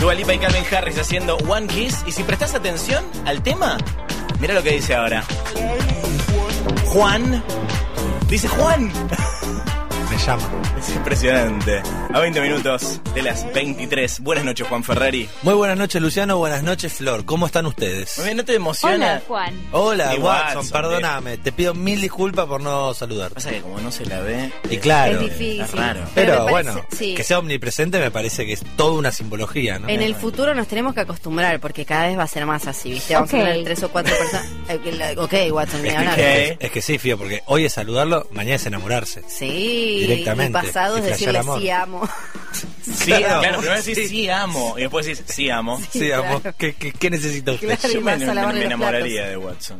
Dua y Calvin Harris haciendo One Kiss. Y si prestas atención al tema, mira lo que dice ahora. Juan. Dice Juan. Llama. Es impresionante. A 20 minutos de las 23. Buenas noches, Juan Ferrari. Muy buenas noches, Luciano. Buenas noches, Flor. ¿Cómo están ustedes? Muy bien, ¿no te emociona? Hola, Juan. Hola, Watson, Watson, perdóname. Te pido mil disculpas por no saludar. Pasa que como no se la ve. Y claro. Es difícil. Es raro. Pero, parece- bueno, sí. que sea omnipresente me parece que es toda una simbología, ¿no? En el futuro nos tenemos que acostumbrar porque cada vez va a ser más así, ¿viste? Vamos a tener tres o cuatro personas. Eh, Ok, Watson, ni hablar. Ok. Es, es que sí, Fío, porque hoy es saludarlo, mañana es enamorarse. Sí, Directamente. y pasado es decirle sí amo. Sí, Claro. claro, primero decís sí. amo y después decís sí amo. Sí, claro. amor, ¿qué, qué, qué necesita usted? Claro. Yo me, enamoraría platos. de Watson.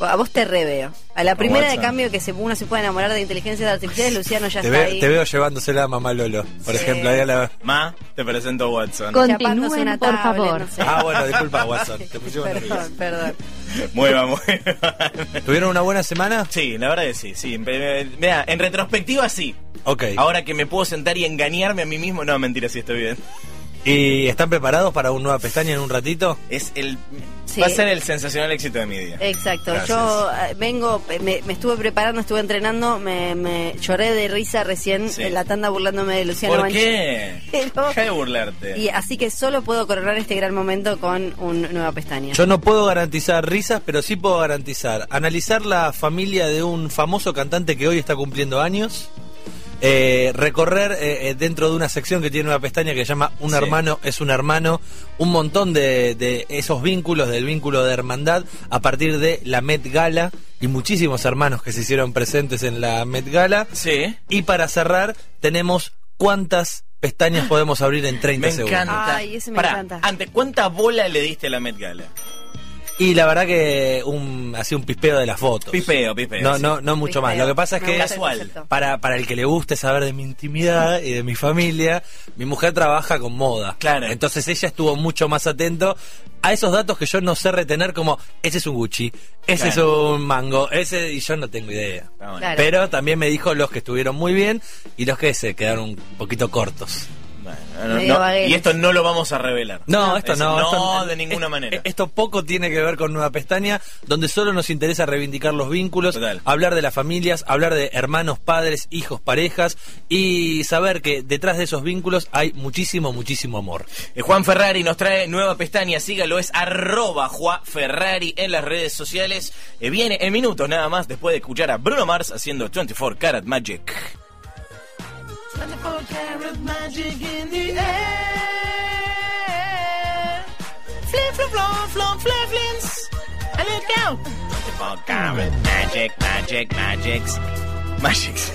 A vos te reveo. A la primera de cambio que se, uno se puede enamorar de inteligencias artificiales, Luciano ya Te, está ve- ahí. te veo llevándosela a mamá Lolo, por Sí. ejemplo. Ahí a la... Ma, te presento a Watson. Continúen, por tablet, favor. no sé. Ah, bueno, disculpa, Watson. Te pusimos nervioso. Perdón, perdón. Mueva, mueva. ¿Tuvieron una buena semana? Sí, la verdad que sí, sí. Mira, en retrospectiva sí. Ok. Ahora que me puedo sentar y engañarme a mí mismo, no, mentira, sí estoy bien. ¿Y están preparados para una nueva pestaña en un ratito? Es el Sí. va a ser el sensacional éxito de mi día. Exacto, Gracias. yo eh, vengo, eh, me, me estuve preparando, estuve entrenando, me, me lloré de risa recién Sí. en la tanda burlándome de Luciano ¿Por qué? Pero- Deja de burlarte. Y así que solo puedo coronar este gran momento con una nueva pestaña. Yo no puedo garantizar risas, pero sí puedo garantizar analizar la familia de un famoso cantante que hoy está cumpliendo años. Eh, recorrer eh, eh, dentro de una sección que tiene una pestaña que se llama Un Sí. hermano es un hermano, un montón de, de esos vínculos, del vínculo de hermandad, a partir de la Met Gala y muchísimos hermanos que se hicieron presentes en la Met Gala. Sí. Y para cerrar, tenemos cuántas pestañas podemos abrir en 30 Me segundos. encanta. Ay, ese me Pará, encanta. Antes, ¿cuánta bola le diste a la Met Gala? Y la verdad que un así un pispeo de las fotos. Pipeo, pipeo. No, sí. no, no mucho más. Pispeo. Lo que pasa es Me que Casual. para, para el que le guste saber de mi intimidad y de mi familia, mi mujer trabaja con moda. Claro. Entonces ella estuvo mucho más atento a esos datos que yo no sé retener como ese es un Gucci, ese Claro. es un mango, ese y yo no tengo idea. Claro. Pero también me dijo los que estuvieron muy bien y los que se quedaron un poquito cortos. Bueno, no, y esto no lo vamos a revelar. No, esto Es- no. No, esto- de ninguna es- manera. Esto poco tiene que ver con Nueva Pestaña, donde solo nos interesa reivindicar los vínculos, Total. hablar de las familias, hablar de hermanos, padres, hijos, parejas y saber que detrás de esos vínculos hay muchísimo, muchísimo amor. Eh, Juan Ferrari nos trae nueva pestaña, sígalo, es arroba Juan Ferrari en las redes sociales. Eh, viene en minutos nada más después de escuchar a Bruno Mars haciendo 24 Karat Magic. 24 Karat Magic in the air. Flip, flip, flop, flop, flip. And let go. 24 Karat Magic, Magic, Magics. Magics.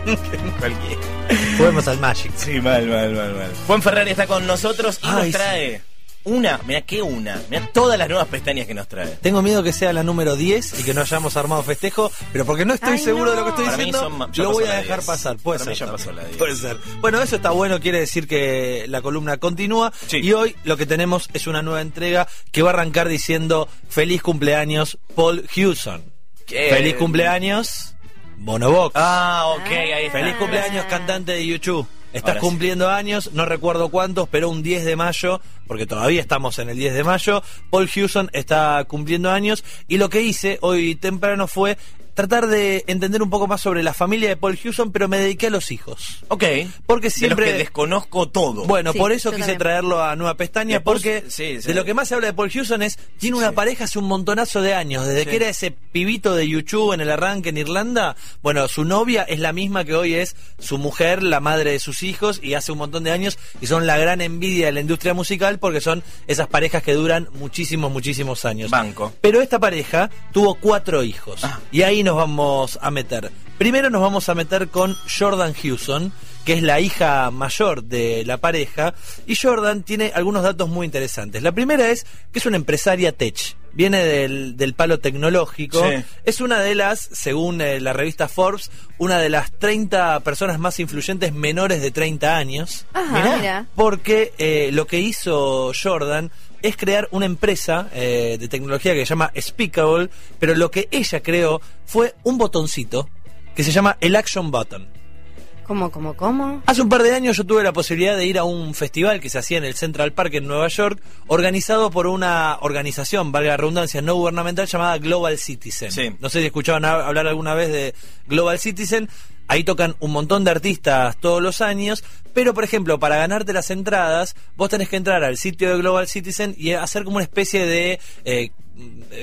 Juguemos al Magic. Sí, mal, mal, mal, mal. Juan Ferrari está con nosotros y Ay, nos sí. Una, mira qué una, mira todas las nuevas pestañas que nos trae. Tengo miedo que sea la número 10 y que no hayamos armado festejo, pero porque no estoy Ay, seguro de lo que estoy Para mí diciendo, son lo voy a dejar 10. pasar. Puede Para mí ser. ya pasó la 10. Puede ser. Bueno, eso está bueno, quiere decir que la columna continúa. Sí. Y hoy lo que tenemos es una nueva entrega que va a arrancar diciendo feliz cumpleaños Paul Hewson. Qué- Feliz cumpleaños Bonobox. Ah, ok, ahí está. Feliz cumpleaños cantante de YouTube. Estás Ahora sí. cumpliendo años, no recuerdo cuántos, pero un 10 de mayo, porque todavía estamos en el 10 de mayo, Paul Hewson está cumpliendo años y lo que hice hoy temprano fue tratar de entender un poco más sobre la familia de Paul Hewson, pero me dediqué a los hijos. Ok. Porque De siempre... los que desconozco todo. Bueno, Sí, por eso quise también. traerlo a Nueva Pestaña, Después- porque sí, sí. de lo que más se habla de Paul Hewson es, tiene una Sí. pareja hace un montonazo de años, desde Sí. que era ese pibito de YouTube en el arranque en Irlanda, bueno, su novia es la misma que hoy es su mujer, la madre de sus hijos, y hace un montón de años, y son la gran envidia de la industria musical, porque son esas parejas que duran muchísimos, muchísimos años. Banco. Pero esta pareja tuvo cuatro hijos. Ah. Y ahí nos vamos a meter. Primero nos vamos a meter con Jordan Hewson, que es la hija mayor de la pareja. Y Jordan tiene algunos datos muy interesantes. La primera es que es una empresaria tech. Viene del, del palo tecnológico. Sí. Es una de las, según eh, la revista Forbes, una de las 30 personas más influyentes menores de 30 años. Ajá, Mirá. mira. Porque eh, lo que hizo Jordan es crear una empresa eh, de tecnología que se llama Speakable, pero lo que ella creó fue un botoncito que se llama el Action Button. ¿Cómo, cómo, cómo? Hace un par de años yo tuve la posibilidad de ir a un festival que se hacía en el Central Park en Nueva York, organizado por una organización, valga la redundancia, no gubernamental llamada Global Citizen. Sí. No sé si escuchaban hablar alguna vez de Global Citizen. Ahí tocan un montón de artistas todos los años, pero por ejemplo, para ganarte las entradas, vos tenés que entrar al sitio de Global Citizen y hacer como una especie de eh,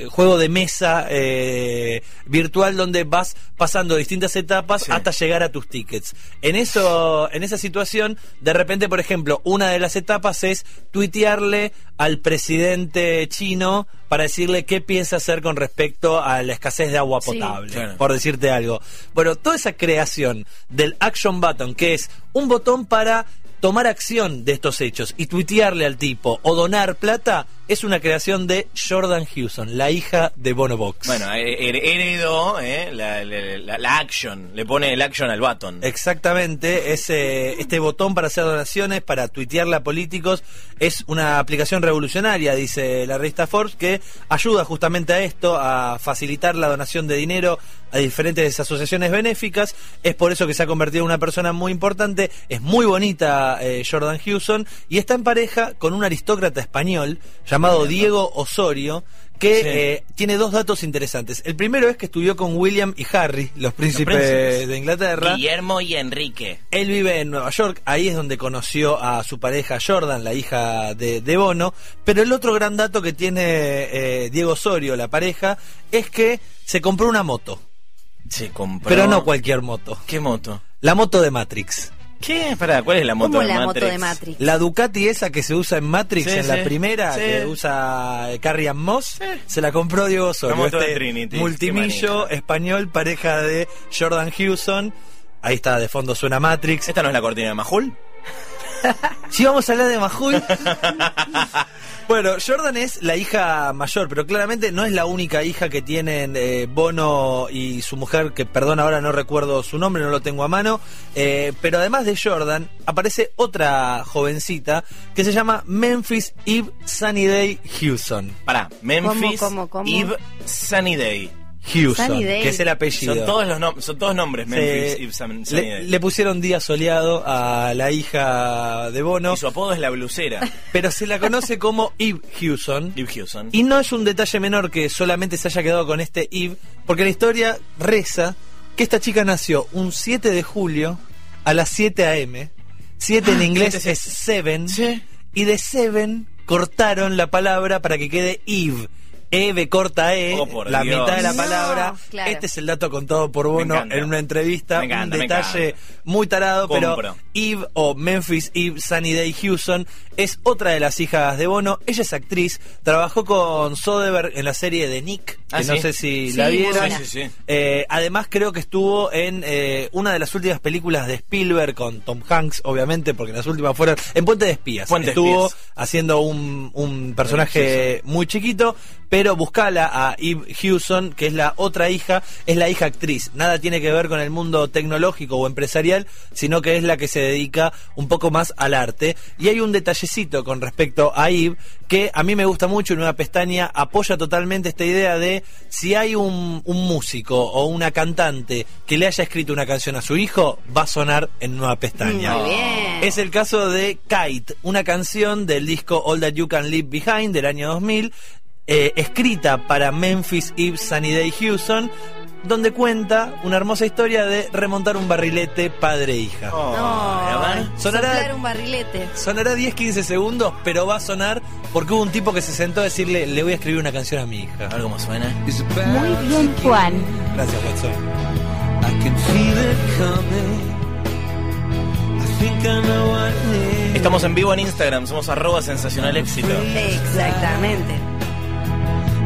juego de mesa eh, virtual donde vas pasando distintas etapas Sí. hasta llegar a tus tickets. En eso, en esa situación, de repente, por ejemplo, una de las etapas es tuitearle al presidente chino para decirle qué piensa hacer con respecto a la escasez de agua potable, por decirte algo. Bueno, toda esa creación del action button, que es un botón para tomar acción de estos hechos y tuitearle al tipo o donar plata, es una creación de Jordan Hewson, la hija de Bono Box. Bueno, her- her- heredó eh, la, la- la- la action. Le pone el action al button. Exactamente, ese, este botón para hacer donaciones, para tuitearle a políticos, es una aplicación revolucionaria, dice la revista Forbes, que ayuda justamente a esto, a facilitar la donación de dinero a diferentes asociaciones benéficas. Es por eso que se ha convertido en una persona muy importante. Es muy bonita eh, Jordan Hewson y está en pareja con un aristócrata español llamado Diego Osorio. Que Sí. eh, tiene dos datos interesantes. El primero es que estudió con William y Harry, los príncipes, príncipes. de Inglaterra. Guillermo y Enrique. Él vive en Nueva York, ahí es donde conoció a su pareja Jordan, la hija de, de Bono. Pero el otro gran dato que tiene eh, Diego Osorio, la pareja, es que se compró una moto. Se compró. Pero no cualquier moto. ¿Qué moto? La moto de Matrix. ¿Qué? Pará, ¿cuál es la moto ¿Cómo de la Matrix? moto de Matrix? La Ducati esa que se usa en Matrix, Sí, en sí. la primera, Sí. que usa eh, Carrie Ann Moss, se la compró Diego Osorio. La moto de este Trinity, multimillo español, pareja de Jordan Hewson. Ahí está, de fondo suena Matrix. ¿Esta no es la cortina de Majul? Si vamos a hablar de Majul. bueno, Jordan es la hija mayor, pero claramente no es la única hija que tienen eh, Bono y su mujer, que perdón, ahora no recuerdo su nombre, no lo tengo a mano. eh, pero además de Jordan, aparece otra jovencita que se llama Memphis Eve Sunnyday Hewson. Pará, Memphis, ¿Cómo, cómo, cómo? Eve, Sunnyday. Sunnyday. que es el apellido. Son todos, los nom- son todos nombres, Memphis, Eve, Sun- le, le pusieron día soleado a la hija de Bono, Y su apodo es la blusera. pero se la conoce como Eve Hewson. Eve Hewson. Y no es un detalle menor que solamente se haya quedado con este Eve, porque la historia reza que esta chica nació un 7 de julio a las 7 a.m. 7 en inglés siete, es 7. Sí. Y de 7 cortaron la palabra para que quede Eve. Eve corta E, Oh, la Dios. mitad de la No, palabra. claro. Este es el dato contado por Bono en una entrevista. Me encanta, un detalle muy tarado, Compro. pero Eve o Memphis Eve Sunnyday Hewson es otra de las hijas de Bono. Ella es actriz, trabajó con Soderbergh en la serie de Nick, Ah, que no ¿sí? sé si Sí, la vieron. buena. Sí, sí, sí. Eh, además creo que estuvo en eh, una de las últimas películas de Spielberg con Tom Hanks, obviamente, porque las últimas fueron en Puente de Espías. Puente de estuvo Espías. haciendo un, un personaje muy chiquito, pero buscala a Eve Hewson, que es la otra hija, es la hija actriz. Nada tiene que ver con el mundo tecnológico o empresarial, sino que es la que se dedica un poco más al arte. Y hay un detallecito con respecto a Eve que a mí me gusta mucho y Nueva Pestaña apoya totalmente esta idea de si hay un, un músico o una cantante que le haya escrito una canción a su hijo, va a sonar en Nueva Pestaña. Muy bien. Es el caso de Kite, una canción del disco All That You Can Leave Behind del año 2000, eh, escrita para Memphis Eve Sunnyday Hewson, donde cuenta una hermosa historia de remontar un barrilete padre-hija. Oh, No, a ver. Sonará- un barrilete. Sonará 10-15 segundos, pero va a sonar porque hubo un tipo que se sentó a decirle, le voy a escribir una canción a mi hija. A ver cómo suena. Muy bien, Juan. Gracias, Watson. I can feel it coming. I think I know what it is. Estamos en vivo en Instagram, somos arroba sensacional éxito. Exactamente.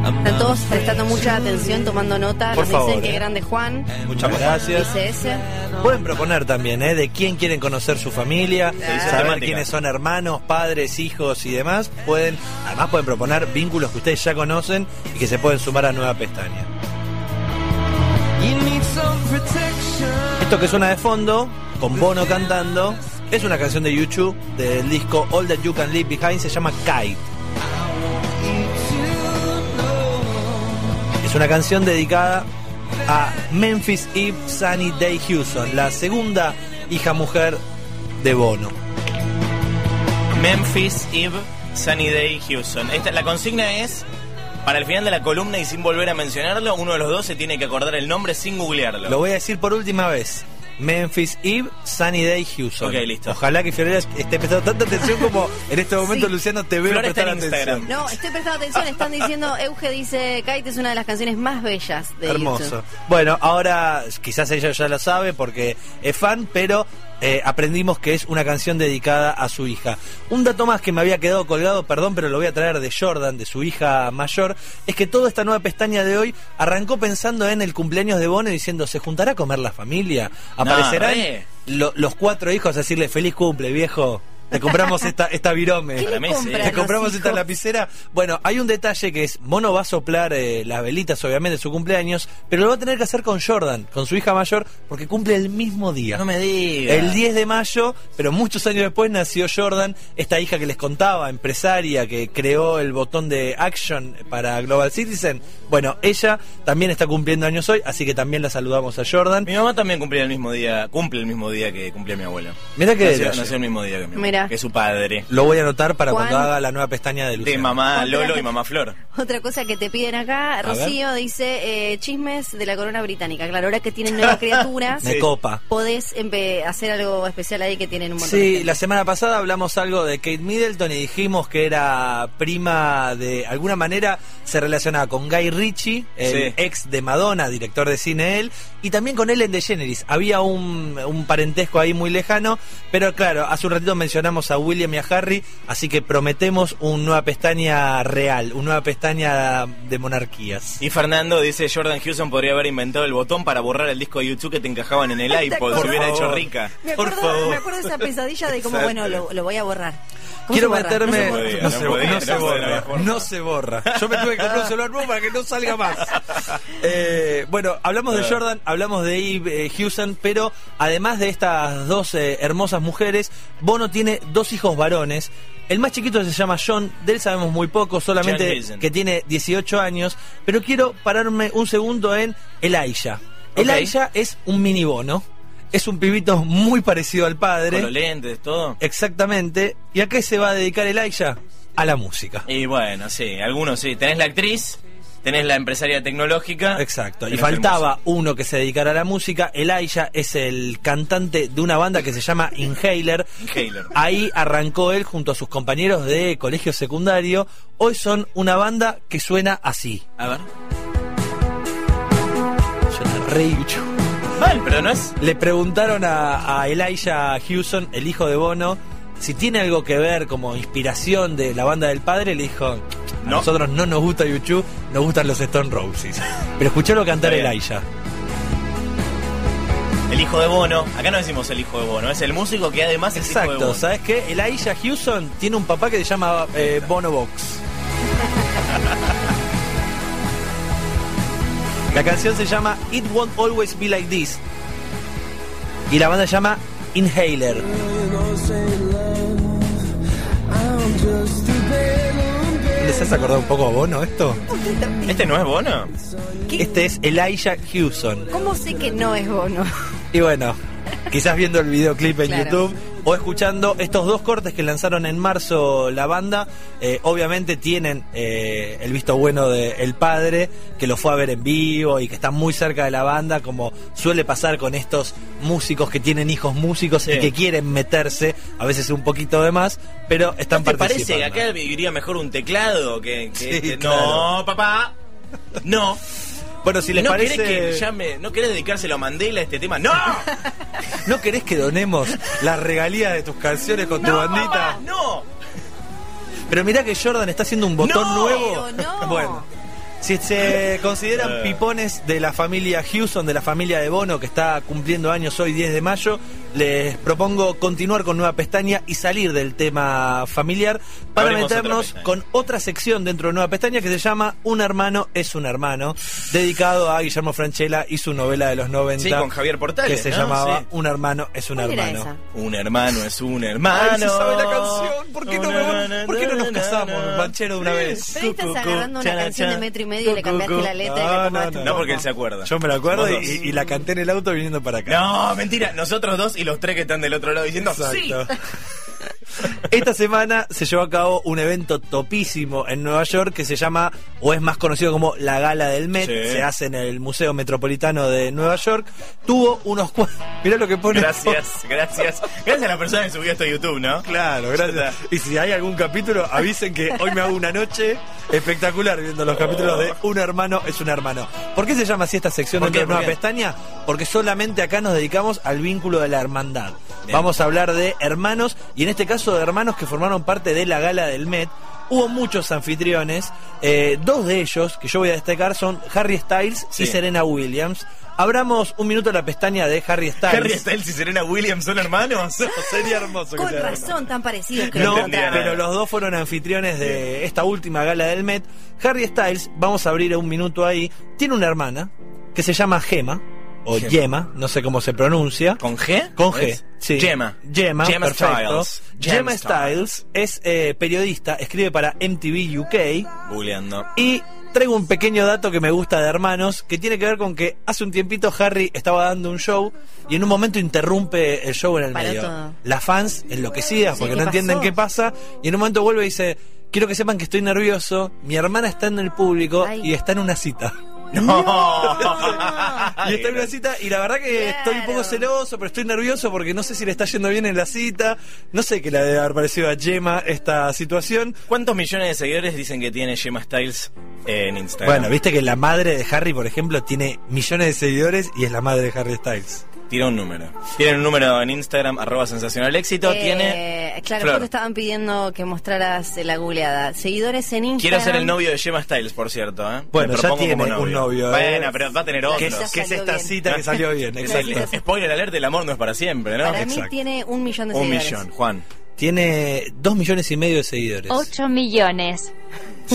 Están todos prestando mucha atención, tomando nota. Por Nos favor, dicen eh. que grande Juan. Muchas gracias. Dice ese. Pueden proponer también, ¿eh? De quién quieren conocer su familia, saber temática. quiénes son hermanos, padres, hijos y demás. Pueden, además pueden proponer vínculos que ustedes ya conocen y que se pueden sumar a nueva pestaña. You need some protection. Esto que suena de fondo, con Bono cantando, es una canción de YouTube del disco All That You Can Leave Behind, se llama Kite. Es una canción dedicada a Memphis Eve Sunny Day Houston, la segunda hija mujer de Bono. Memphis, Eve, Sunny Day, Houston. Esta, la consigna es, para el final de la columna y sin volver a mencionarlo, uno de los dos se tiene que acordar el nombre sin googlearlo. Lo voy a decir por última vez. Memphis Eve, Sunny Day, Houston. Ok, listo. Ojalá que Fiorella esté prestando tanta atención como en este momento Sí. Luciano te veo Flor está prestar en Instagram. atención. No, estoy prestando atención, están diciendo, Euge dice, Kite es una de las canciones más bellas de Hermoso. YouTube. Bueno, ahora quizás ella ya lo sabe porque es fan, pero eh, aprendimos que es una canción dedicada a su hija. Un dato más que me había quedado colgado, perdón, pero lo voy a traer de Jordan, de su hija mayor, es que toda esta nueva pestaña de hoy arrancó pensando en el cumpleaños de Bono diciendo, ¿se juntará a comer la familia? ¿Aparecerán re. lo- los cuatro hijos a decirle feliz cumple, viejo? Te compramos esta, esta virome. ¿Qué Para le Messi, compran. Te los compramos esta hijos? lapicera. Bueno, hay un detalle que es, Mono va a soplar eh, las velitas, obviamente, de su cumpleaños, pero lo va a tener que hacer con Jordan, con su hija mayor, porque cumple el mismo día. No me digas. El 10 de mayo, pero muchos años después nació Jordan, esta hija que les contaba, empresaria, que creó el botón de Action para Global Citizen. Bueno, ella también está cumpliendo años hoy, así que también la saludamos a Jordan. Mi mamá también cumplía el mismo día, cumple el mismo día que cumplía mi abuelo. Mirá que nació, nació el mismo día que mi abuelo, Mirá. Que su padre. Lo voy a anotar para Juan. cuando haga la nueva pestaña de De Luciano. mamá Lolo y mamá Flor. Otra cosa que te piden acá. Rocío dice, eh, chismes de la corona británica. Claro, ahora que tienen nuevas criaturas, Me copa. podés hacer algo especial ahí que tienen un montón de Sí, gente. la semana pasada hablamos algo de Kate Middleton y dijimos que era prima de alguna manera se relacionaba con Guy Ritchie, el Sí. ex de Madonna, director de cine él, y también con Ellen DeGeneres. Había un, un parentesco ahí muy lejano, pero claro, hace un ratito mencionamos a William y a Harry, así que prometemos una nueva pestaña real, una nueva pestaña de monarquías. Y Fernando dice, Jordan Houston podría haber inventado el botón para borrar el disco de YouTube que te encajaban en el ¿Te iPod, si hubiera Por hecho rica. Me por acuerdo, favor. me acuerdo de esa pesadilla de cómo, bueno, lo, lo voy a borrar. ¿Cómo Quiero meterme. No se borra. No se, borra. había forma. No se borra. Yo me tuve que comprar un celular nuevo para que no salga más. Eh, bueno, hablamos de. Jordan, hablamos de Eve eh, Houston, pero además de estas dos eh, hermosas mujeres, Bono tiene dos hijos varones. El más chiquito se llama John, de él sabemos muy poco, solamente que tiene 18 años, pero quiero pararme un segundo en Elijah. Ok. Elijah es un mini Bono, es un pibito muy parecido al padre. Con los lentes, todo. Exactamente. ¿Y a qué se va a dedicar Elijah? A la música. Y bueno, sí, algunos sí. Tenés la actriz, tenés la empresaria tecnológica. Exacto. Y faltaba uno que se dedicara a la música. Elijah es el cantante de una banda que se llama Inhaler. Inhaler. Ahí arrancó él junto a sus compañeros de colegio secundario. Hoy son una banda que suena así. A ver. Suena re yuchu. Mal, pero no es. Le preguntaron a, a Elijah Houston, el hijo de Bono, si tiene algo que ver como inspiración de la banda del padre. Le dijo, a No. nosotros no nos gusta YouTube, nos gustan los Stone Roses. Pero escuchalo cantar bien. Elijah. El hijo de Bono. Acá no decimos el hijo de Bono, es el músico que además es hijo de Exacto, Bono. ¿sabes qué? Elijah Houston tiene un papá que se llama eh, Bono Box. La canción se llama It Won't Always Be Like This. Y la banda se llama Inhaler. ¿Les has acordado un poco a Bono esto? ¿Este no es Bono? ¿Qué? Este es Elijah Houston. ¿Cómo sé que no es Bono? Y bueno, quizás viendo el videoclip en Claro. YouTube o escuchando estos dos cortes que lanzaron en marzo la banda, eh, obviamente tienen eh, el visto bueno de El Padre, que lo fue a ver en vivo y que está muy cerca de la banda, como suele pasar con estos músicos que tienen hijos músicos Sí. y que quieren meterse, a veces un poquito de más, pero están ¿No te parece que acá viviría mejor un teclado que, que Sí, este? claro. No, papá. No. Bueno, si les ¿No parece... querés que llame, no querés dedicárselo a Mandela este tema? ¡No! ¿No querés que donemos las regalías de tus canciones con tu ¡No, bandita? papá! ¡No! Pero mirá que Jordan está haciendo un botón No, nuevo. pero no. Bueno, si se consideran Eh. pipones de la familia Houston, de la familia de Bono, que está cumpliendo años hoy 10 de mayo, les propongo continuar con nueva pestaña y salir del tema familiar para Abrimos meternos con otra sección dentro de nueva pestaña que se llama Un hermano es un hermano, dedicado a Guillermo Franchella y su novela de los 90. Sí, con Javier Portales, Que se ¿no? llamaba Sí. Un hermano es un ¿Cuál era hermano. Un hermano es un hermano. Ay, se sabe la canción. ¿Por qué no, me van- ¿por qué no nos casamos? Banchero, de una vez. Pero ahí estás agarrando una chana, canción de chana. metro medio y le cambiaste cu, la letra y no, le no, no. No, porque él se acuerda. Yo me lo acuerdo y, y la canté en el auto viniendo para acá. No, mentira. Nosotros dos y los tres que están del otro lado diciendo sí. Esta semana se llevó a cabo un evento topísimo en Nueva York que se llama, o es más conocido como la Gala del Met, Sí. se hace en el Museo Metropolitano de Nueva York. Tuvo unos cuantos. Mirá lo que pone. Gracias, gracias. Gracias a la persona que subió esto a YouTube, ¿no? Claro, gracias. Y si hay algún capítulo, avisen que hoy me hago una noche espectacular viendo los capítulos de Un hermano es un hermano. ¿Por qué se llama así esta sección de Nueva. Pestaña? Porque solamente acá nos dedicamos al vínculo de la hermandad. Bien. Vamos a hablar de hermanos, y en este caso de hermanos que formaron parte de la gala del Met. Hubo muchos anfitriones, eh, dos de ellos que yo voy a destacar son Harry Styles Sí. y Serena Williams. Abramos un minuto la pestaña de Harry Styles. Harry Styles y Serena Williams son hermanos. Sería hermoso. que Con sea razón, tan parecidos que no, pero los dos fueron anfitriones de esta última gala del Met. Harry Styles, vamos a abrir un minuto ahí, tiene una hermana que se llama Gema, o Gema. Yema, no sé cómo se pronuncia. ¿Con G? Con G, Es sí. Gemma. Gemma, Gemma perfecto. Styles. Gemma Styles es eh, periodista, escribe para MTV UK Googleando. y traigo un pequeño dato que me gusta de hermanos, que tiene que ver con que hace un tiempito Harry estaba dando un show y en un momento interrumpe el show en el medio. todo. Las fans enloquecidas Sí, porque ¿qué no entienden qué pasa y en un momento vuelve y dice, quiero que sepan que estoy nervioso, mi hermana está en el público Ay. y está en una cita. No. Y está en una cita y la verdad que estoy un poco celoso, pero estoy nervioso porque no sé si le está yendo bien en la cita, no sé qué le debe haber parecido a Gemma esta situación. ¿Cuántos millones de seguidores dicen que tiene Gemma Styles en Instagram? Bueno, viste que la madre de Harry, por ejemplo, tiene millones de seguidores y es la madre de Harry Styles. Tira un número. Tiene un número en Instagram, arroba sensacional éxito. Eh, tiene. Claro, Flor. justo estaban pidiendo que mostraras eh, la googleada. Seguidores en Instagram. Quiero ser el novio de Gemma Styles, por cierto. ¿eh? Bueno, ya tiene un novio, ¿eh? Bueno, pero va a tener otros. ¿Qué, Ya es- qué es salió esta bien. cita que salió bien? Exacto. Exacto. Spoiler alert, el amor no es para siempre, ¿no? Para mí Exacto. tiene un millón de Un seguidores. millón, Juan. Tiene dos millones y medio de seguidores. 8 millones.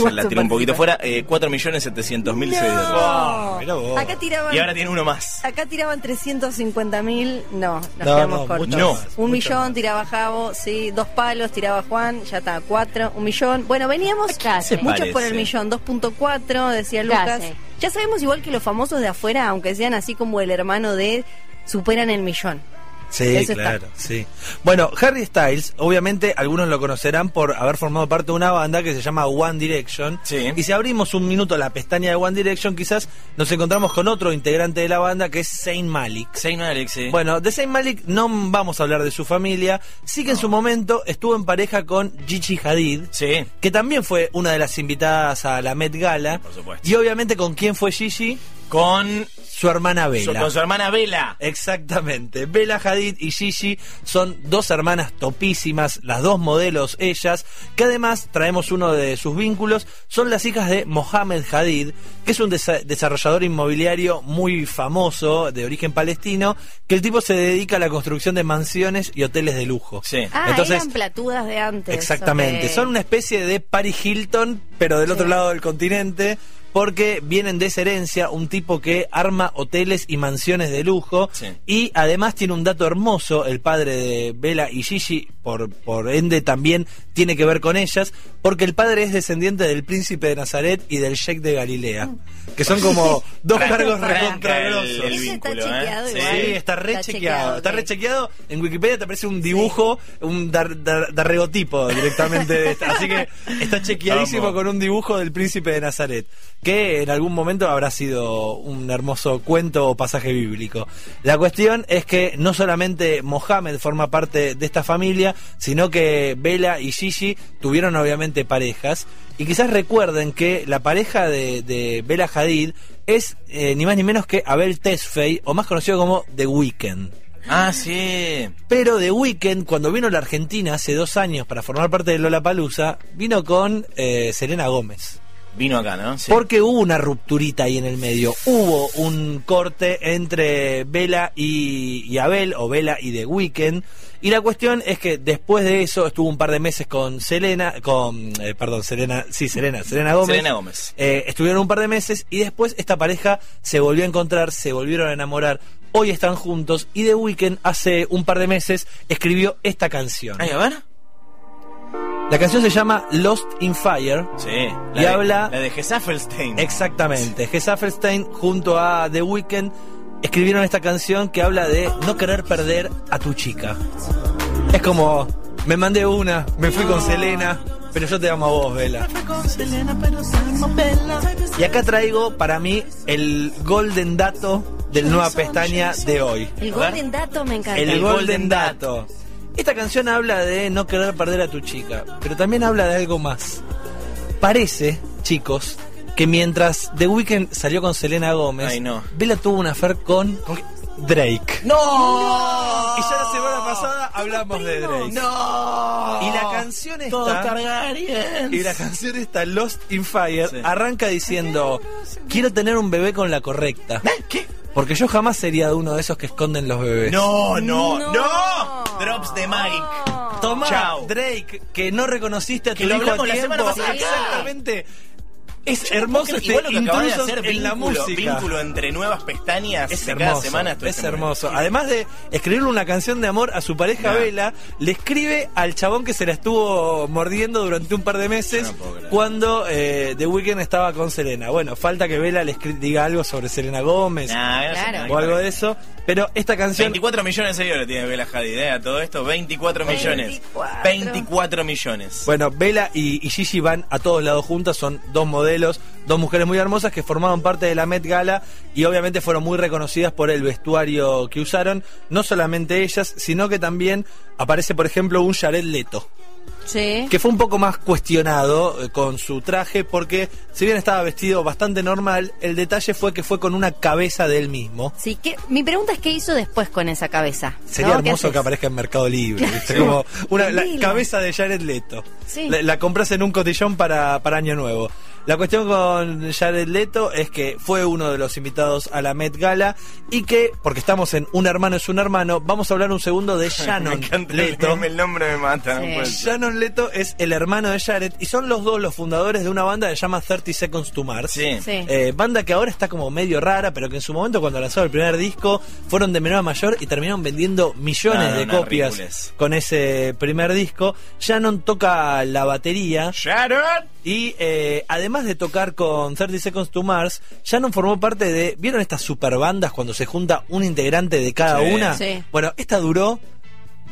Se la tiró un poquito fuera. Eh, 4 millones 700 mil No. seguidores. Ah, mirá vos. Acá tiraban, Y ahora tiene uno más. acá tiraban 350 mil. No, nos No, quedamos no, cortos. mucho Un mucho millón más. tiraba Javo, sí, dos palos tiraba Juan, ya está, cuatro, un millón. Bueno, veníamos Casi. muchos por el millón, 2.4, decía Lucas. Casi. Ya sabemos igual que los famosos de afuera, aunque sean así como el hermano de, superan el millón. Sí, Eso claro, sí. Bueno, Harry Styles, obviamente algunos lo conocerán por haber formado parte de una banda que se llama One Direction. Sí. Y si abrimos un minuto la pestaña de One Direction, quizás nos encontramos con otro integrante de la banda que es Zayn Malik. Zayn Malik, sí. Bueno, de Zayn Malik no vamos a hablar de su familia. Sí que en su momento estuvo en pareja con Gigi Hadid. Sí. Que también fue una de las invitadas a la Met Gala. Por supuesto. Y obviamente con quién fue Gigi? Con Su hermana Bella. con su hermana Bella. Exactamente. Bella Hadid y Gigi son dos hermanas topísimas, las dos modelos ellas, que además traemos uno de sus vínculos, son las hijas de Mohamed Hadid, que es un desa- desarrollador inmobiliario muy famoso, de origen palestino, que el tipo se dedica a la construcción de mansiones y hoteles de lujo. Sí. Ah, Entonces- eran platudas de antes. Exactamente. Son una especie de Paris Hilton, pero del otro lado del continente, porque vienen de esa herencia un tipo que arma hoteles y mansiones de lujo. Sí. Y además tiene un dato hermoso, el padre de Bella y Gigi, por, por ende también tiene que ver con ellas, porque el padre es descendiente del príncipe de Nazaret y del sheik de Galilea, que son como dos cargos recontragrosos. el- vínculo, está ¿eh? chequeado Sí. igual. Sí, está re Está chequeado. chequeado, Está ok. re chequeado. En Wikipedia te aparece un dibujo, un dar, dar- darregotipo directamente. de esta. Así que está chequeadísimo Vamos. con un dibujo del príncipe de Nazaret. Que en algún momento habrá sido un hermoso cuento o pasaje bíblico. La cuestión es que no solamente Mohamed forma parte de esta familia, sino que Bella y Gigi tuvieron obviamente parejas. Y quizás recuerden que la pareja de, de Bella Hadid es eh, ni más ni menos que Abel Tesfaye, o más conocido como The Weeknd. Ah, sí. Pero The Weeknd, cuando vino a la Argentina hace dos años para formar parte de Lollapalooza, vino con eh, Selena Gómez. Vino acá, ¿no? Sí. Porque hubo una rupturita ahí en el medio. Hubo un corte entre Bella y, y Abel, o Bella y The Weeknd. Y la cuestión es que después de eso estuvo un par de meses con Selena, con, eh, perdón, Selena, sí, Selena, Selena Gómez. Selena Gómez. Eh, estuvieron un par de meses y después esta pareja se volvió a encontrar, se volvieron a enamorar. Hoy están juntos y The Weeknd hace un par de meses escribió esta canción. Ay, a ver. La canción se llama Lost in Fire. Sí. Y de- habla- La de Gesaffelstein. Exactamente. Gesaffelstein junto a The Weeknd escribieron esta canción que habla de no querer perder a tu chica. Es como, me mandé una, me fui con Selena, pero yo te amo a vos, Vela. Y acá traigo para mí el golden dato del nueva pestaña de hoy. El Golden Dato me encanta. El, El golden, golden dato. Esta canción habla de no querer perder a tu chica, pero también habla de algo más. Parece, chicos, que mientras The Weeknd salió con Selena Gómez, Ay, no. Bella tuvo una affair con Drake. ¡No! Y ya la semana pasada hablamos de Drake. ¡No! Y la canción Todos Targaryens. Y la canción esta, Lost in Fire, Sí. arranca diciendo, quiero tener un bebé con la correcta. ¿Eh? ¿Qué? Porque yo jamás sería de uno de esos que esconden los bebés. No, no, No. no. Drops de Mike. Toma, Chao. Drake, que no reconociste a tu Que lo hijo a hablamos la semana pasada. Exactamente. Es hermoso este creer, igual lo que acabas de intrusos hacer en la vínculo, música. vínculo entre nuevas pestañas Es de hermoso, cada semana. es hermoso. Además de escribirle una canción de amor a su pareja No. Vela, le escribe al chabón que se la estuvo mordiendo durante un par de meses no cuando eh, The Weeknd estaba con Selena. Bueno, falta que Vela le diga algo sobre Selena Gómez Nah, Claro. o algo de eso, pero esta canción 24 millones de seguidores tiene Bella Hadid, ¿eh? A todo esto, 24 millones. 24. 24 millones. Bueno, Bella y, y Gigi van a todos lados juntas, son dos modelos, dos mujeres muy hermosas que formaban parte de la Met Gala y obviamente fueron muy reconocidas por el vestuario que usaron, no solamente ellas, sino que también aparece, por ejemplo, un Jared Leto, Sí. que fue un poco más cuestionado eh, con su traje porque si bien estaba vestido bastante normal, el detalle fue que fue con una cabeza de él mismo. Sí, que, mi pregunta es qué hizo después con esa cabeza. Sería ¿no? ¿Qué hermoso que aparezca en Mercado Libre, ¿viste? como una, la cabeza de Jared Leto. Sí. La, la compras en un cotillón para, para Año Nuevo. La cuestión con Jared Leto es que fue uno de los invitados a la Met Gala y que, porque estamos en Un hermano es un hermano, vamos a hablar un segundo de me Shannon encanta el Leto. nombre, el nombre me mata. Sí. Shannon Leto es el hermano de Jared y son los dos los fundadores de una banda que se llama 30 Seconds to Mars. Sí. Sí. Eh, banda que ahora está como medio rara, pero que en su momento cuando lanzó el primer disco fueron de menor a mayor y terminaron vendiendo millones No, de copias con ese primer disco. Shannon toca la batería Sharon. y eh, además de tocar con 30 Seconds to Mars, Shannon formó parte de... ¿Vieron estas super bandas cuando se junta un integrante de cada Sí. una? Sí. Bueno, esta duró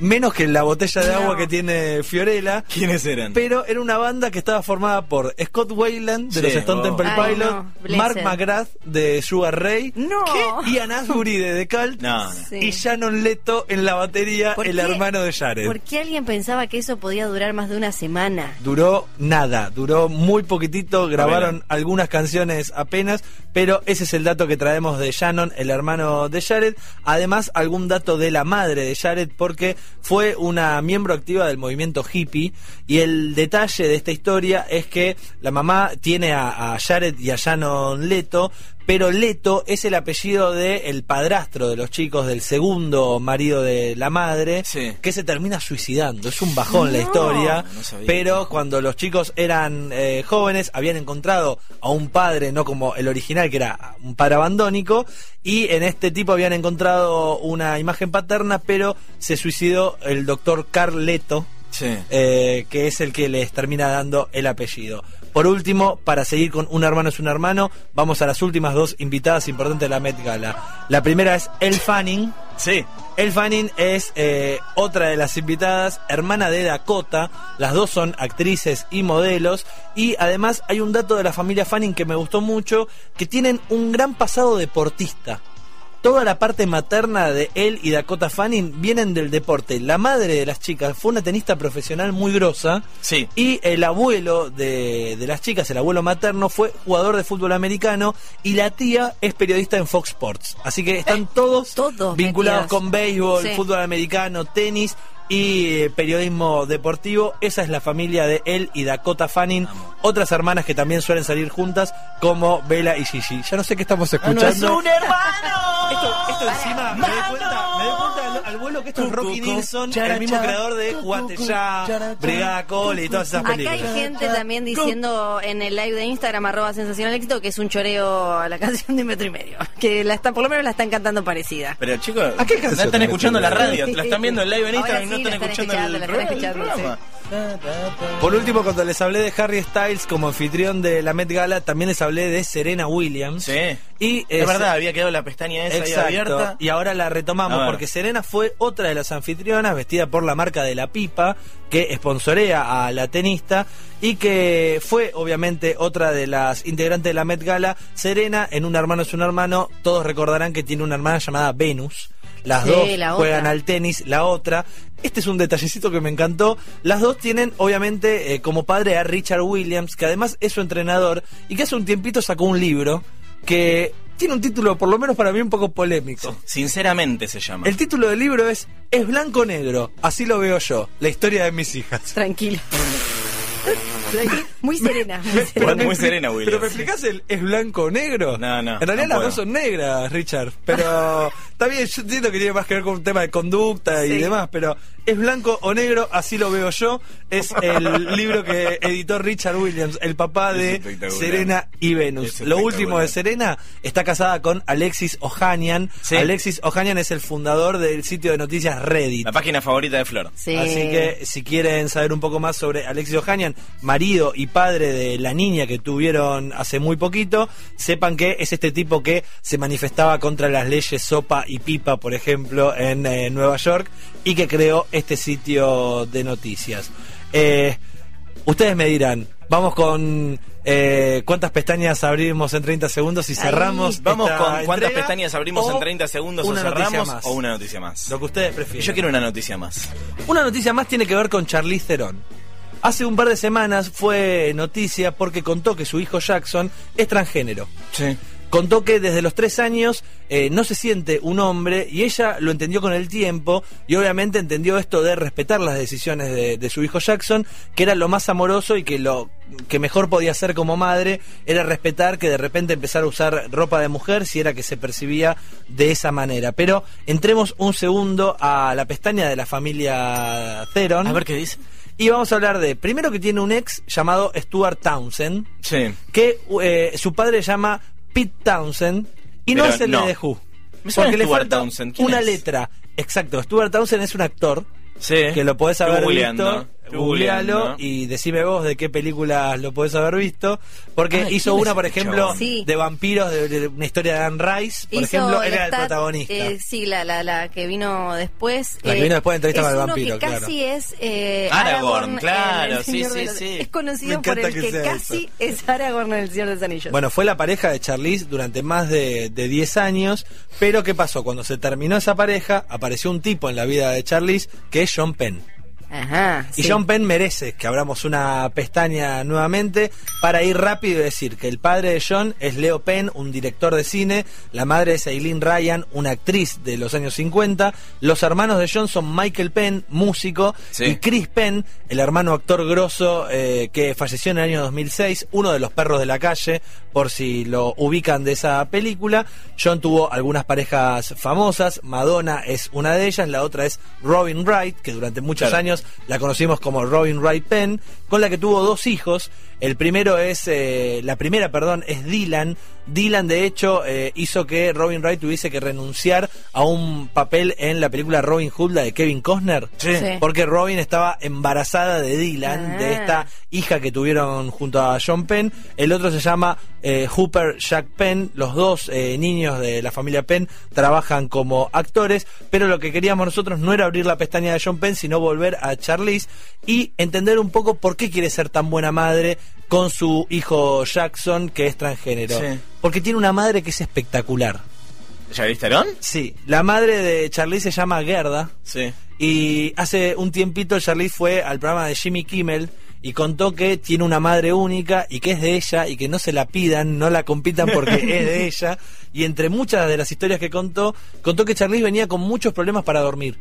menos que la botella de No. agua que tiene Fiorella. ¿Quiénes eran? Pero era una banda que estaba formada por Scott Weiland de Sí, los Stone oh. Temple Ay, Pilots, no. Mark McGrath de Sugar Ray, No. Ian Asbury de The Cult No, no. Sí. y Shannon Leto en la batería, ¿Por el qué? hermano de Jared. ¿Por qué alguien pensaba que eso podía durar más de una semana? Duró nada, duró muy poquitito, grabaron algunas canciones apenas, pero ese es el dato que traemos de Shannon, el hermano de Jared. Además, algún dato de la madre de Jared, porque fue una miembro activa del movimiento hippie. Y el detalle de esta historia es que la mamá tiene a, Jared y a Shannon Leto, pero Leto es el apellido del padrastro de los chicos, del segundo marido de la madre, Sí. que se termina suicidando. Es un bajón la historia, No pero cuando los chicos eran eh, jóvenes habían encontrado a un padre, no como el original, que era un padre abandónico, y en este tipo habían encontrado una imagen paterna, pero se suicidó el doctor Carleto, Sí. eh, que es el que les termina dando el apellido. Por último, para seguir con Un hermano es un hermano, vamos a las últimas dos invitadas importantes de la Met Gala. La primera es Elle Fanning. Sí. Elle Fanning es eh, otra de las invitadas, hermana de Dakota. Las dos son actrices y modelos. Y además hay un dato de la familia Fanning que me gustó mucho, que tienen un gran pasado deportista. Toda la parte materna de él y Dakota Fanning vienen del deporte. La madre de las chicas fue una tenista profesional muy grosa. Sí. Y el abuelo de, de las chicas, el abuelo materno, fue jugador de fútbol americano y la tía es periodista en Fox Sports. Así que están todos, todos vinculados metidos. con béisbol, Sí. fútbol americano, tenis y eh, periodismo deportivo. Esa es la familia de él y Dakota Fanning. Otras hermanas que también suelen salir juntas, como Bella y Gigi. Ya no sé qué estamos escuchando. hermano! Esto, esto encima me doy cuenta, me doy cuenta al, al vuelo que esto es Rocky Nilsson, el mismo creador de cucu, Guate cucu, Ya, chara, Brigada Cole y todas esas Acá hay películas. gente también diciendo en el live de Instagram, arroba sensacional éxito, que es un choreo a la canción de metro y medio. Que la están, por lo menos la están cantando parecida. Pero chicos, ¿A qué canción no están escuchando la radio, la están viendo en live en Instagram y no están la escuchando el escuchando, la están programa. Por último, cuando les hablé de Harry Styles como anfitrión de la Met Gala, también les hablé de Serena Williams. Sí. Y Es verdad, había quedado la pestaña esa ahí Exacto. abierta. Y ahora la retomamos A ver. porque Serena fue otra de las anfitrionas vestida por la marca de la pipa que sponsorea a la tenista y que fue obviamente otra de las integrantes de la Met Gala. Serena en Un hermano es un hermano, todos recordarán que tiene una hermana llamada Venus. Las Sí, dos la juegan otra. al tenis, la otra. Este es un detallecito que me encantó. Las dos tienen, obviamente, eh, como padre a Richard Williams, que además es su entrenador y que hace un tiempito sacó un libro que tiene un título, por lo menos para mí, un poco polémico. Sinceramente se llama. El título del libro es Es blanco-negro, así lo veo yo, la historia de mis hijas. Tranquilo. Muy serena. Muy serena. muy serena, Williams. Pero me explicás el es blanco o negro. No, no, En realidad no las puedo. dos son negras, Richard. Pero está bien, yo entiendo que tiene más que ver con un tema de conducta y Sí. demás. Pero es blanco o negro, así lo veo yo. Es el libro que editó Richard Williams, el papá de. Serena y Venus. Lo último de. Serena está casada con Alexis Ohanian. Sí. Alexis Ohanian es el fundador del sitio de noticias Reddit. La página favorita de Flor. Sí. Así que si quieren saber un poco más sobre Alexis Ohanian, marido y padre de la niña que tuvieron hace muy poquito, sepan que es este tipo que se manifestaba contra las leyes Sopa y Pipa, por ejemplo, en eh, Nueva York y que creó este sitio de noticias. Eh, ustedes me dirán, vamos con eh, cuántas pestañas abrimos en 30 segundos y Ahí. cerramos. Vamos con cuántas entrega pestañas abrimos en 30 segundos o una noticia cerramos más. o una noticia más. Lo que ustedes prefieren. Yo quiero una noticia más. Una noticia más tiene que ver con Charlize Theron. Hace un par de semanas fue noticia porque contó que su hijo Jackson es transgénero. Sí. Contó que desde los tres años eh, no se siente un hombre y ella lo entendió con el tiempo y obviamente entendió esto de respetar las decisiones de, de su hijo Jackson, que era lo más amoroso y que lo que mejor podía hacer como madre era respetar que de repente empezara a usar ropa de mujer si era que se percibía de esa manera. Pero entremos un segundo a la pestaña de la familia Theron. A ver qué dice. Y vamos a hablar de, primero que tiene un ex llamado Stuart Townsend, Sí. que eh, su padre llama Pete Townsend y no es el no. de Who. Me Porque le Stuart falta Townsend. ¿Quién una es? letra. Exacto, Stuart Townsend es un actor Sí. que lo podés haber visto. Googlealo y decime vos de qué películas lo podés haber visto. Porque Ay, hizo ¿quién una, por ejemplo? Sí. de vampiros, de, de una historia de Anne Rice. Por Hizo ejemplo, él era el protagonista. eh, sí, la, la, la que vino después. La que vino después de Entrevista es con el uno vampiro, que claro. casi es eh, Aragorn, claro, sí, sí, sí. Es conocido por el que casi es Aragorn en El Señor de los Anillos. Bueno, fue la pareja de Charlize durante más de, de 10 años, pero ¿qué pasó? Cuando se terminó esa pareja, apareció un tipo en la vida de Charlize que es John Penn. Ajá. Y sí. John Penn merece que abramos una pestaña nuevamente para ir rápido y decir que el padre de John es Leo Penn, un director de cine, la madre es Eileen Ryan, una actriz de los años 50, los hermanos de John son Michael Penn, músico, Sí. y Chris Penn, el hermano actor grosso eh, que falleció en el año 2006, uno de los perros de la calle, por si lo ubican de esa película. John tuvo algunas parejas famosas, Madonna es una de ellas, la otra es Robin Wright, que durante muchos Claro. años la conocimos como Robin Wright Penn, con la que tuvo dos hijos. El primero es, eh, la primera, perdón, es Dylan. Dylan, de hecho, eh, hizo que Robin Wright tuviese que renunciar a un papel en la película Robin Hood, la de Kevin Costner. Sí. Sí. Porque Robin estaba embarazada de Dylan, Ah. de esta hija que tuvieron junto a John Penn. El otro se llama eh, Hooper Jack Penn. Los dos eh, niños de la familia Penn trabajan como actores. Pero lo que queríamos nosotros no era abrir la pestaña de John Penn, sino volver a Charlize y entender un poco por qué quiere ser tan buena madre con su hijo Jackson, que es transgénero. Sí. Porque tiene una madre que es espectacular. ¿Ya viste Aaron? Sí, la madre de Charlize se llama Gerda. Sí. Y hace un tiempito Charlize fue al programa de Jimmy Kimmel y contó que tiene una madre única y que es de ella y que no se la pidan, no la compitan porque es de ella. Y entre muchas de las historias que contó, contó que Charlize venía con muchos problemas para dormir.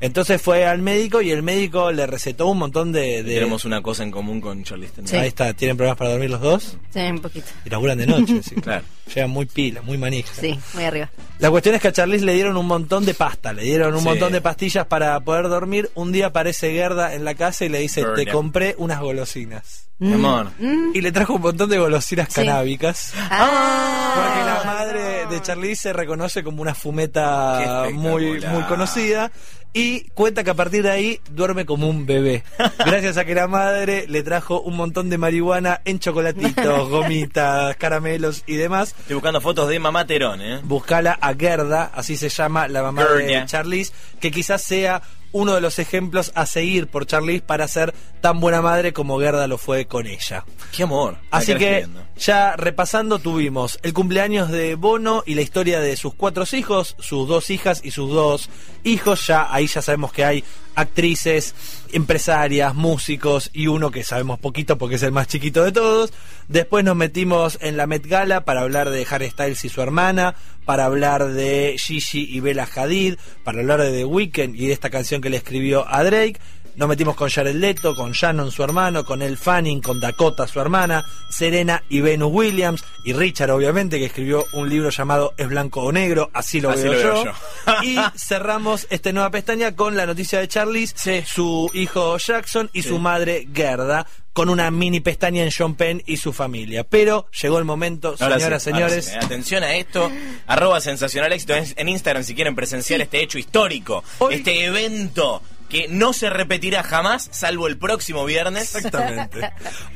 Entonces fue al médico y el médico le recetó un montón de... de- Tenemos una cosa en común con Charlize. Sí. Ahí está, ¿tienen problemas para dormir los dos? Sí, un poquito. Y laburan de noche, sí. Claro. Llegan muy pila, muy manija. Sí, muy arriba. La cuestión es que a Charlize le dieron un montón de pasta, le dieron un Sí. montón de pastillas para poder dormir. Un día aparece Gerda en la casa y le dice, te compré unas golosinas. Mi amor. Y le trajo un montón de golosinas Sí. canábicas. Ah, Porque la madre de Charlize se reconoce como una fumeta muy, muy conocida. Y cuenta que a partir de ahí duerme como un bebé. Gracias a que la madre le trajo un montón de marihuana en chocolatitos, gomitas, caramelos y demás. Estoy buscando fotos de mamá Terón, ¿eh? Buscala a Gerda, así se llama la mamá de. Charlize, que quizás sea uno de los ejemplos a seguir por Charlize para ser tan buena madre como Gerda lo fue con ella. Qué amor. Así que ya repasando tuvimos el cumpleaños de Bono y la historia de sus cuatro hijos, sus dos hijas y sus dos hijos. Ya ahí ya sabemos que hay actrices, empresarias, músicos y uno que sabemos poquito porque es el más chiquito de todos. Después nos metimos en la Met Gala para hablar de Harry Styles y su hermana, para hablar de Gigi y Bella Hadid, para hablar de The Weeknd y de esta canción que le escribió a Drake. Nos metimos con Jared Leto, con Shannon, su hermano, con El Fanning, con Dakota, su hermana, Serena y Venus Williams, y Richard, obviamente, que escribió un libro llamado Es Blanco o Negro, así lo, Así veo, lo yo. veo yo. y cerramos esta nueva pestaña con la noticia de Charlize, su hijo Jackson y su madre Gerda, con una mini pestaña en Sean Penn y su familia. Pero llegó el momento, Ahora señoras, sí, señores. sí. Atención a esto. Arroba sensacional éxito en Instagram si quieren presenciar este hecho histórico. Hoy- Este evento que no se repetirá jamás, salvo el próximo viernes. Exactamente.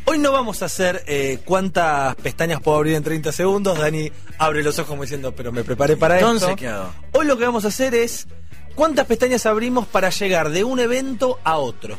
Hoy no vamos a hacer eh, cuántas pestañas puedo abrir en 30 segundos. Dani abre los ojos como diciendo, pero me preparé para Entonces, esto. ¿qué hago? Hoy lo que vamos a hacer es cuántas pestañas abrimos para llegar de un evento a otro.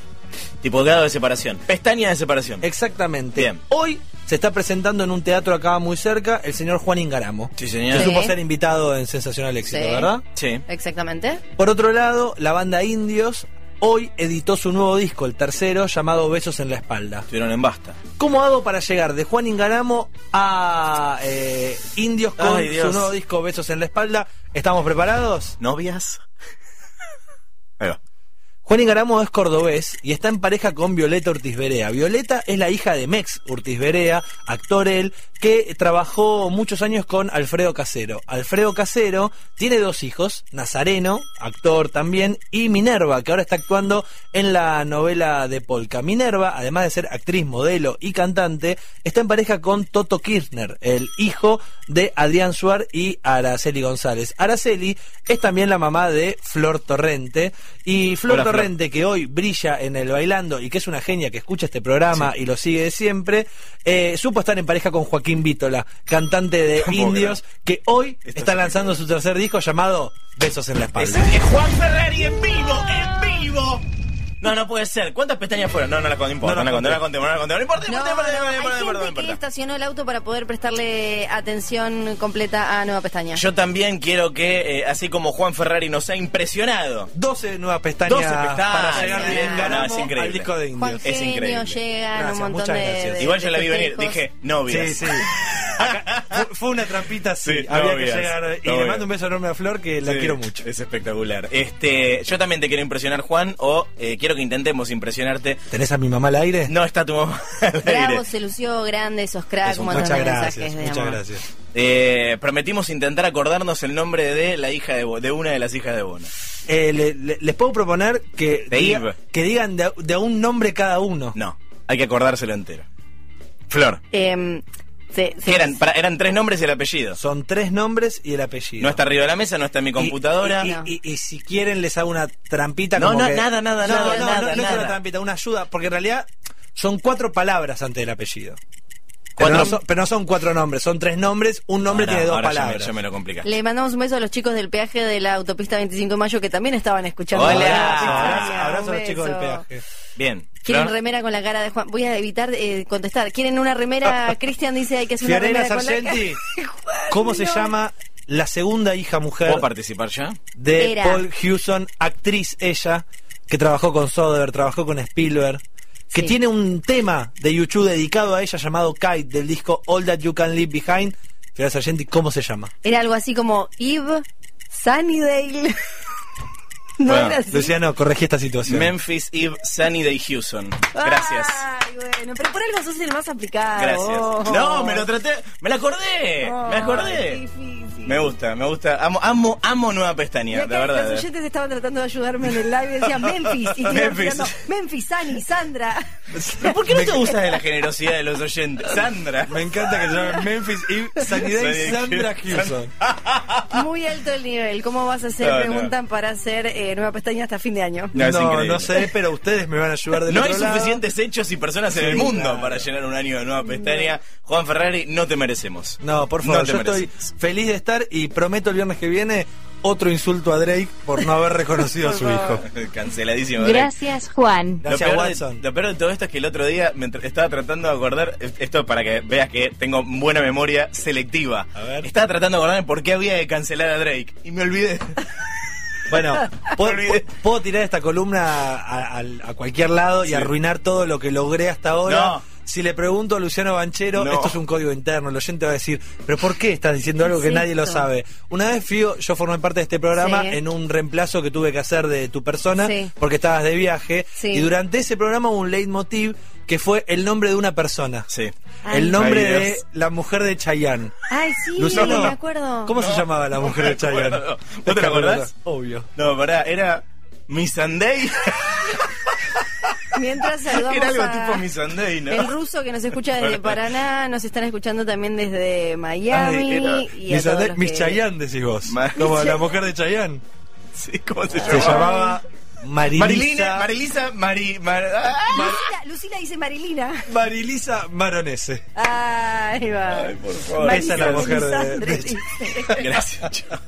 Tipo grado de separación. Pestaña de separación. Exactamente. Bien. Hoy se está presentando en un teatro acá muy cerca el señor Juan Ingaramo. Sí, Que señor. Sí. supo ser invitado en Sensacional Éxito, Sí. ¿verdad? Sí. Exactamente. Por otro lado, la banda Indios hoy editó su nuevo disco, el tercero, llamado Besos en la Espalda. Estuvieron en basta. ¿Cómo hago para llegar de Juan Ingaramo a eh, Indios con Ay, su nuevo disco Besos en la Espalda? ¿Estamos preparados? ¿Novias? Ahí va. Juan Ingaramo es cordobés y está en pareja con Violeta Ortiz Berea. Violeta es la hija de Mex Ortiz Berea, actor él, que trabajó muchos años con Alfredo Casero. Alfredo Casero tiene dos hijos, Nazareno, actor también, y Minerva, que ahora está actuando en la novela de Polka. Minerva, además de ser actriz, modelo y cantante, está en pareja con Toto Kirchner, el hijo de Adrián Suar y Araceli González. Araceli es también la mamá de Flor Torrente y Flor Flor. Que hoy brilla en el bailando y que es una genia que escucha este programa y lo sigue de siempre, eh, supo estar en pareja con Joaquín Vítola, cantante de ¿Cómo Indios, que hoy Esto está es lanzando su tercer disco llamado Besos en la Es, Espalda. es Juan en vivo, en vivo. No, no puede ser. ¿Cuántas pestañas fueron? No, no la conté, no importa, No no la conté, no la conté, no la conté, no importa, no No, importa, no importa, no, importa, que estacionó el auto para poder prestarle atención completa a Nueva Pestaña. Yo también quiero que, eh, así como Juan Ferrari nos ha impresionado, 12 nuevas pestañas 12 pestañas, para llegar de bien, Ingaramo no, es increíble. al disco de Juan Indios. Es Genio, increíble. llegan Gracias, un montón muchas de, gracias. de- Igual yo la vi venir, dije, novias. Sí, sí. Acá, fue, una trampita, sí. Sí, Había que llegar. Y le mando un beso enorme a Flor, que la Sí, quiero mucho. Es espectacular. Este, yo también te quiero impresionar, Juan, o eh, quiero que intentemos impresionarte. ¿Tenés a mi mamá al aire? No está tu mamá al Bravo, aire. se lució grande, esos cracks, Es un Muchas de gracias, mensajes de muchas amor. gracias. Eh, prometimos intentar acordarnos el nombre de la hija de, Bo- de una de las hijas de Bono. Eh, le- le- les puedo proponer que, De diga- Eve. que digan de, de un nombre cada uno. No, hay que acordárselo entero. Flor. Em, se- se- ¿Qué eran? Para- eran tres nombres y el apellido. Son tres nombres y el apellido. No está arriba de la mesa, no está en mi computadora. Y, y- y- y si quieren les hago una trampita. No, como no, que- nada, nada, No, nada, no, nada, no, no es una trampita, una ayuda, porque en realidad son cuatro palabras antes del apellido. Pero no, son, pero no son cuatro nombres, son tres nombres, un nombre Ahora- tiene dos ahora ya me- palabras. Ya me, lo complica. Le mandamos un beso a los chicos del peaje de la autopista 25 de mayo que también estaban escuchando. Hola. Abrazo, Pestaña, abrazo, a los chicos del peaje. Bien. ¿Quieren remera con la cara de Juan? Voy a evitar eh, contestar. ¿Quieren una remera? Cristian dice hay que hacer una remera con la Sargenti, cara. Juan, ¿cómo se llama la segunda hija mujer ¿Puedo participar ya? de Era. Paul Hewson, actriz ella, que trabajó con Soderbergh, trabajó con Spielberg, que Sí. tiene un tema de YouTube dedicado a ella llamado Kite, del disco All That You Can Leave Behind. Fiorella Sargenti, ¿cómo se llama? Era algo así como Eve Sunnydale. no Bueno, era así. Luciano, corregí esta situación. Memphis Eve Sunny Day Houston. Gracias. Ay, bueno, pero por algo sos el más aplicado. Gracias. Oh. No, me lo traté. Me la acordé. Oh, me qué acordé. difícil. Me gusta, me gusta. Amo, amo, amo Nueva Pestaña, de verdad. los oyentes estaban tratando de ayudarme en el live y decían Memphis. Y Memphis. tirando, Memphis, Sani, Sandra. ¿Pero ¿Por qué no te gustas de la generosidad de los oyentes? Sandra. Me encanta que se llame Memphis y Sanidad y Sandra Houston. Muy alto el nivel. ¿Cómo vas a hacer? No, no. Preguntan para hacer eh, nueva pestaña hasta fin de año. No, No, sé, pero ustedes me van a ayudar del No hay lado. suficientes hechos y personas en Sí, el mundo claro. para llenar un año de nueva pestaña. Juan Ferrari, no te merecemos. No, por favor, No te yo estoy mereces. feliz de estar y prometo el viernes que viene otro insulto a Drake por no haber reconocido a su hijo. Canceladísimo. Gracias, Juan. Lo Gracias, de, lo peor de todo esto es que el otro día me estaba tratando de acordar, esto para que veas que tengo buena memoria selectiva. A ver. Estaba tratando de acordarme por qué había que cancelar a Drake y me olvidé. Bueno, puedo, puedo tirar esta columna a, a- a cualquier lado y Sí. arruinar todo lo que logré hasta ahora. No. Si le pregunto a Luciano Banchero, No. esto es un código interno, el oyente va a decir, pero ¿por qué estás diciendo algo ¿Qué que nadie lo sabe? Una vez Fío, yo formé parte de este programa Sí. en un reemplazo que tuve que hacer de tu persona Sí. porque estabas de viaje Sí. y durante ese programa hubo un leitmotiv que fue el nombre de una persona. Sí. Ay. El nombre de la mujer de Chayanne. Ay, sí, Luciano, me acuerdo. ¿Cómo se llamaba la mujer de Chayanne? ¿Vos te lo acordás? Obvio. No, pará, era Mi Sunday. Mientras saludamos Era algo a tipo Mi Sunday, ¿no? el ruso que nos escucha desde Paraná, nos están escuchando también desde Miami Ay, era- y Mis, que- Chayanne, decís vos. Ma- Como la mujer de Chayanne. Sí, ¿cómo se Se llamaba? Marilisa. Marilina, Marilisa, Mari... Mar- ah, Lucila, Lucila dice Marilina. Marilisa Maronese. Ahí va. Ay, por favor. Esa es la Marisa mujer de- de-. Gracias, chao.